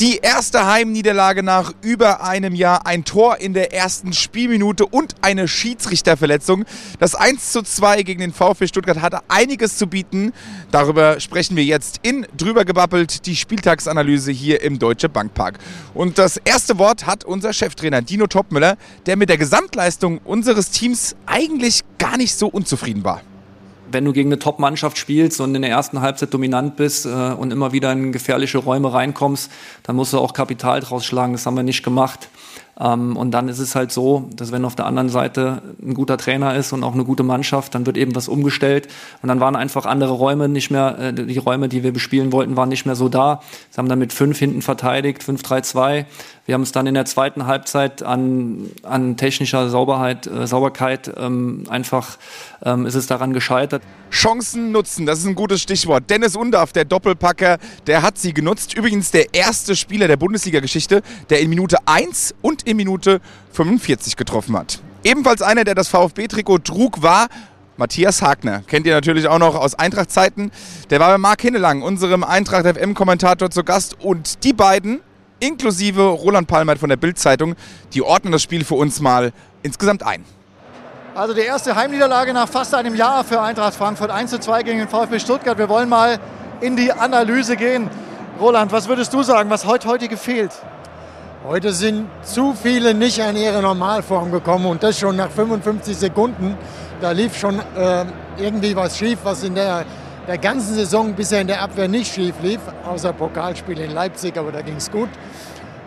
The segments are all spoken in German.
Die erste Heimniederlage nach über einem Jahr, ein Tor in der ersten Spielminute und eine Schiedsrichterverletzung. Das 1 zu 2 gegen den VfB Stuttgart hatte einiges zu bieten. Darüber sprechen wir jetzt in drüber gebabbelt, die Spieltagsanalyse hier im Deutsche Bankpark. Und das erste Wort hat unser Cheftrainer Dino Topmüller, der mit der Gesamtleistung unseres Teams eigentlich gar nicht so unzufrieden war wenn du gegen eine Top-Mannschaft spielst und in der ersten Halbzeit dominant bist äh, und immer wieder in gefährliche Räume reinkommst, dann musst du auch Kapital draus schlagen. Das haben wir nicht gemacht. Ähm, und dann ist es halt so, dass wenn auf der anderen Seite ein guter Trainer ist und auch eine gute Mannschaft, dann wird eben was umgestellt. Und dann waren einfach andere Räume nicht mehr, äh, die Räume, die wir bespielen wollten, waren nicht mehr so da. Sie haben dann mit fünf hinten verteidigt, 5-3-2. Wir haben es dann in der zweiten Halbzeit an, an technischer Sauberheit, äh, Sauberkeit ähm, einfach ähm, ist es daran gescheitert. Chancen nutzen, das ist ein gutes Stichwort. Dennis Undaff, der Doppelpacker, der hat sie genutzt. Übrigens der erste Spieler der Bundesliga-Geschichte, der in Minute 1 und in Minute 45 getroffen hat. Ebenfalls einer, der das VfB-Trikot trug, war Matthias Hagner. Kennt ihr natürlich auch noch aus Eintracht-Zeiten. Der war bei Marc Hinnelang, unserem Eintracht-FM-Kommentator, zu Gast. Und die beiden, inklusive Roland Palmert von der Bild-Zeitung, die ordnen das Spiel für uns mal insgesamt ein. Also die erste Heimniederlage nach fast einem Jahr für Eintracht Frankfurt 1 zu 2 gegen den VfB Stuttgart. Wir wollen mal in die Analyse gehen. Roland, was würdest du sagen, was heute, heute gefehlt? Heute sind zu viele nicht an ihre Normalform gekommen und das schon nach 55 Sekunden. Da lief schon äh, irgendwie was schief, was in der, der ganzen Saison bisher in der Abwehr nicht schief lief, außer Pokalspiel in Leipzig, aber da ging es gut.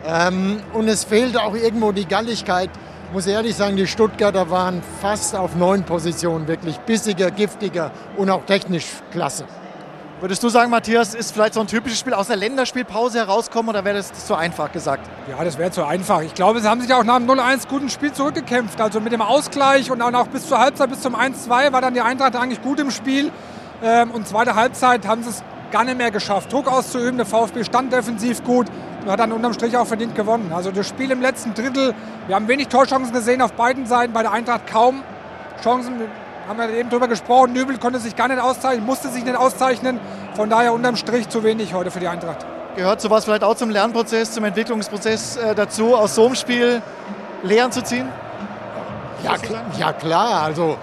Ähm, und es fehlte auch irgendwo die Galligkeit, muss ehrlich sagen, die Stuttgarter waren fast auf neun Positionen wirklich bissiger, giftiger und auch technisch klasse. Würdest du sagen, Matthias, ist vielleicht so ein typisches Spiel aus der Länderspielpause herauskommen oder wäre das zu einfach gesagt? Ja, das wäre zu einfach. Ich glaube, sie haben sich auch nach dem 0-1 guten Spiel zurückgekämpft. Also mit dem Ausgleich und dann auch bis zur Halbzeit, bis zum 1-2 war dann die Eintracht eigentlich gut im Spiel. Ähm, und zweite Halbzeit haben sie es gar nicht mehr geschafft, Druck auszuüben. Der VfB stand defensiv gut und hat dann unterm Strich auch verdient gewonnen. Also das Spiel im letzten Drittel, wir haben wenig Torchancen gesehen auf beiden Seiten, bei der Eintracht kaum Chancen haben wir eben darüber gesprochen. Nübel konnte sich gar nicht auszeichnen, musste sich nicht auszeichnen. Von daher unterm Strich zu wenig heute für die Eintracht. Gehört sowas vielleicht auch zum Lernprozess, zum Entwicklungsprozess äh, dazu, aus so einem Spiel Lehren zu ziehen? Ja, klar, ja klar. Also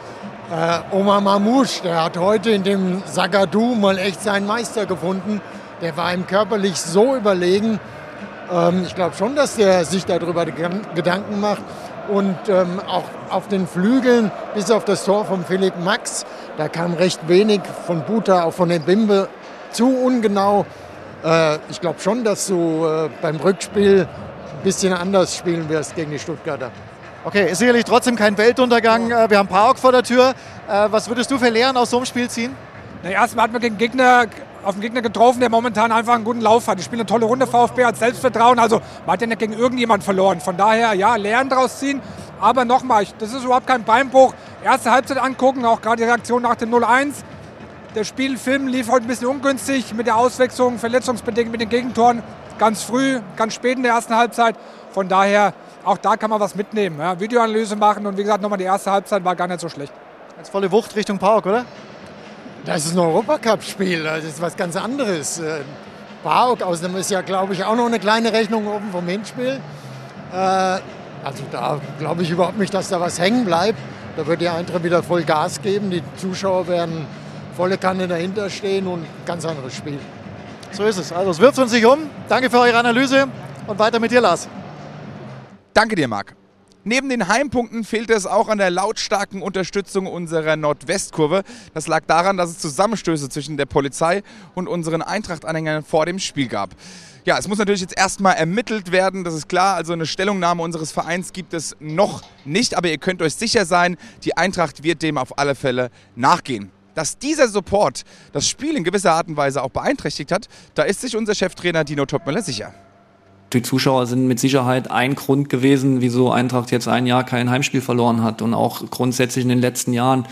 äh, Omar Mamouche, der hat heute in dem Sagadu mal echt seinen Meister gefunden. Der war ihm körperlich so überlegen. Ähm, ich glaube schon, dass der sich darüber Gedanken macht. Und ähm, auch auf den Flügeln, bis auf das Tor von Philipp Max, da kam recht wenig von Buta, auch von den Bimbe zu ungenau. Äh, ich glaube schon, dass du äh, beim Rückspiel ein bisschen anders spielen wirst gegen die Stuttgarter. Okay, ist sicherlich trotzdem kein Weltuntergang. Äh, wir haben Park vor der Tür. Äh, was würdest du für Lehren aus so einem Spiel ziehen? Na, erstmal hat man gegen Gegner auf den Gegner getroffen, der momentan einfach einen guten Lauf hat. Die spielen eine tolle Runde, VfB hat Selbstvertrauen, also man hat ja nicht gegen irgendjemand verloren. Von daher, ja, Lernen daraus ziehen. Aber nochmal, das ist überhaupt kein Beinbruch. Erste Halbzeit angucken, auch gerade die Reaktion nach dem 0-1. Der Spielfilm lief heute ein bisschen ungünstig mit der Auswechslung, verletzungsbedingt mit den Gegentoren. Ganz früh, ganz spät in der ersten Halbzeit. Von daher, auch da kann man was mitnehmen. Ja, Videoanalyse machen und wie gesagt, nochmal die erste Halbzeit war gar nicht so schlecht. Jetzt volle Wucht Richtung Park, oder? Das ist ein Europacup-Spiel, das ist was ganz anderes. Park, äh, außerdem ist ja, glaube ich, auch noch eine kleine Rechnung oben vom Hinspiel. Äh, also da glaube ich überhaupt nicht, dass da was hängen bleibt. Da wird die Eintracht wieder voll Gas geben. Die Zuschauer werden volle Kanne dahinter stehen und ein ganz anderes Spiel. So ist es. Also es wirft uns sich um. Danke für eure Analyse und weiter mit dir, Lars. Danke dir, Marc. Neben den Heimpunkten fehlte es auch an der lautstarken Unterstützung unserer Nordwestkurve. Das lag daran, dass es Zusammenstöße zwischen der Polizei und unseren Eintracht-Anhängern vor dem Spiel gab. Ja, es muss natürlich jetzt erstmal ermittelt werden, das ist klar. Also eine Stellungnahme unseres Vereins gibt es noch nicht, aber ihr könnt euch sicher sein, die Eintracht wird dem auf alle Fälle nachgehen. Dass dieser Support das Spiel in gewisser Art und Weise auch beeinträchtigt hat, da ist sich unser Cheftrainer Dino Topmüller sicher die Zuschauer sind mit Sicherheit ein Grund gewesen, wieso Eintracht jetzt ein Jahr kein Heimspiel verloren hat und auch grundsätzlich in den letzten Jahren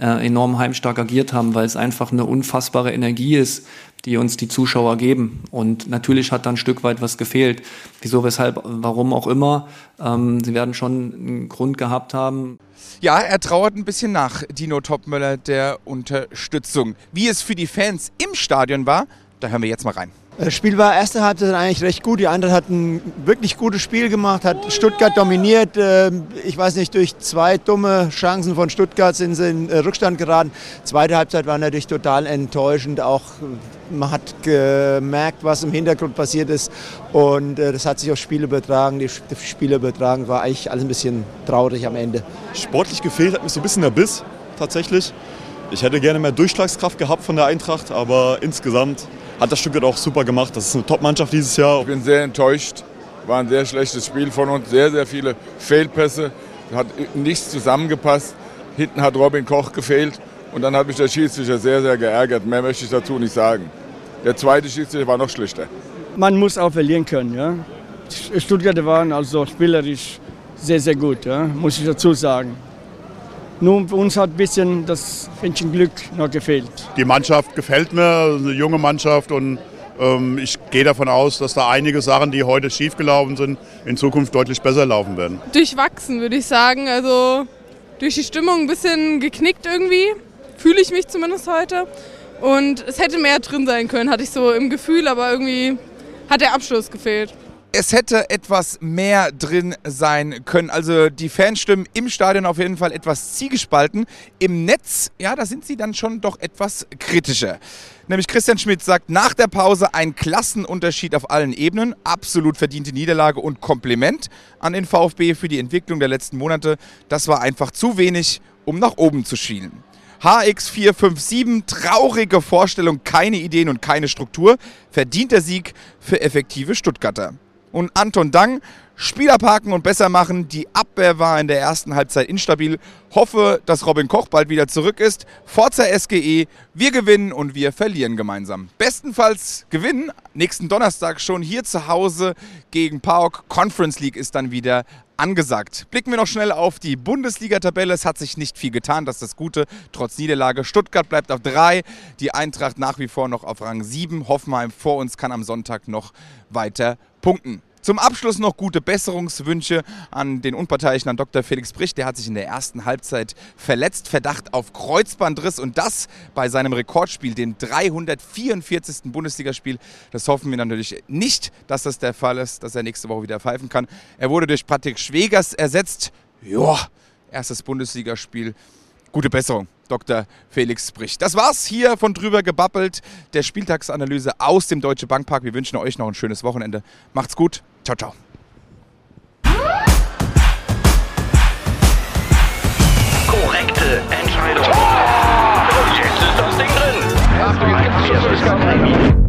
äh, enorm heimstark agiert haben, weil es einfach eine unfassbare Energie ist, die uns die Zuschauer geben. Und natürlich hat da ein Stück weit was gefehlt. Wieso, weshalb, warum auch immer. Ähm, sie werden schon einen Grund gehabt haben. Ja, er trauert ein bisschen nach, Dino Topmöller, der Unterstützung. Wie es für die Fans im Stadion war, da hören wir jetzt mal rein. Das Spiel war erste Halbzeit eigentlich recht gut. Die Eintracht hat ein wirklich gutes Spiel gemacht, hat Stuttgart dominiert. Ähm, ich weiß nicht, durch zwei dumme Chancen von Stuttgart sind sie in äh, Rückstand geraten. Zweite Halbzeit war natürlich total enttäuschend. Auch man hat gemerkt, was im Hintergrund passiert ist. Und äh, das hat sich aufs Spiel übertragen. Die Spiele übertragen war eigentlich alles ein bisschen traurig am Ende. Sportlich gefehlt hat mich so ein bisschen der Biss tatsächlich. Ich hätte gerne mehr Durchschlagskraft gehabt von der Eintracht, aber insgesamt hat das Stuttgart auch super gemacht. Das ist eine Top-Mannschaft dieses Jahr. Ich bin sehr enttäuscht. War ein sehr schlechtes Spiel von uns. Sehr, sehr viele Fehlpässe. Hat nichts zusammengepasst. Hinten hat Robin Koch gefehlt. Und dann hat mich der Schiedsrichter sehr, sehr geärgert. Mehr möchte ich dazu nicht sagen. Der zweite Schiedsrichter war noch schlechter. Man muss auch verlieren können. Ja? Stuttgart waren also spielerisch sehr, sehr gut, ja? muss ich dazu sagen. Nur für uns hat ein bisschen das Fähnchen Glück noch gefehlt. Die Mannschaft gefällt mir, eine junge Mannschaft und ähm, ich gehe davon aus, dass da einige Sachen, die heute schiefgelaufen sind, in Zukunft deutlich besser laufen werden. Durchwachsen, würde ich sagen. Also durch die Stimmung ein bisschen geknickt irgendwie, fühle ich mich zumindest heute. Und es hätte mehr drin sein können, hatte ich so im Gefühl, aber irgendwie hat der Abschluss gefehlt es hätte etwas mehr drin sein können. Also die Fanstimmen im Stadion auf jeden Fall etwas ziegespalten. Im Netz, ja, da sind sie dann schon doch etwas kritischer. Nämlich Christian Schmidt sagt nach der Pause ein Klassenunterschied auf allen Ebenen, absolut verdiente Niederlage und Kompliment an den VfB für die Entwicklung der letzten Monate. Das war einfach zu wenig, um nach oben zu schielen. HX457, traurige Vorstellung, keine Ideen und keine Struktur, verdient der Sieg für effektive Stuttgarter und Anton Dang. Spieler parken und besser machen. Die Abwehr war in der ersten Halbzeit instabil. Hoffe, dass Robin Koch bald wieder zurück ist. Forza SGE, wir gewinnen und wir verlieren gemeinsam. Bestenfalls gewinnen. Nächsten Donnerstag schon hier zu Hause gegen PAOK. Conference League ist dann wieder angesagt. Blicken wir noch schnell auf die Bundesliga-Tabelle. Es hat sich nicht viel getan, das ist das Gute. Trotz Niederlage. Stuttgart bleibt auf 3, die Eintracht nach wie vor noch auf Rang 7. Hoffenheim vor uns kann am Sonntag noch weiter punkten. Zum Abschluss noch gute Besserungswünsche an den Unparteiischen, an Dr. Felix Bricht. Der hat sich in der ersten Halbzeit verletzt, Verdacht auf Kreuzbandriss und das bei seinem Rekordspiel, dem 344. Bundesligaspiel. Das hoffen wir natürlich nicht, dass das der Fall ist, dass er nächste Woche wieder pfeifen kann. Er wurde durch Patrick Schwegers ersetzt. Ja, erstes Bundesligaspiel. Gute Besserung, Dr. Felix Bricht. Das war's hier von drüber gebabbelt, der Spieltagsanalyse aus dem Deutsche Bankpark. Wir wünschen euch noch ein schönes Wochenende. Macht's gut. Ciao, ciao. Korrekte Entscheidung. Oh, Und Jetzt ist das Ding drin. Achtung, jetzt ist das Ding drin.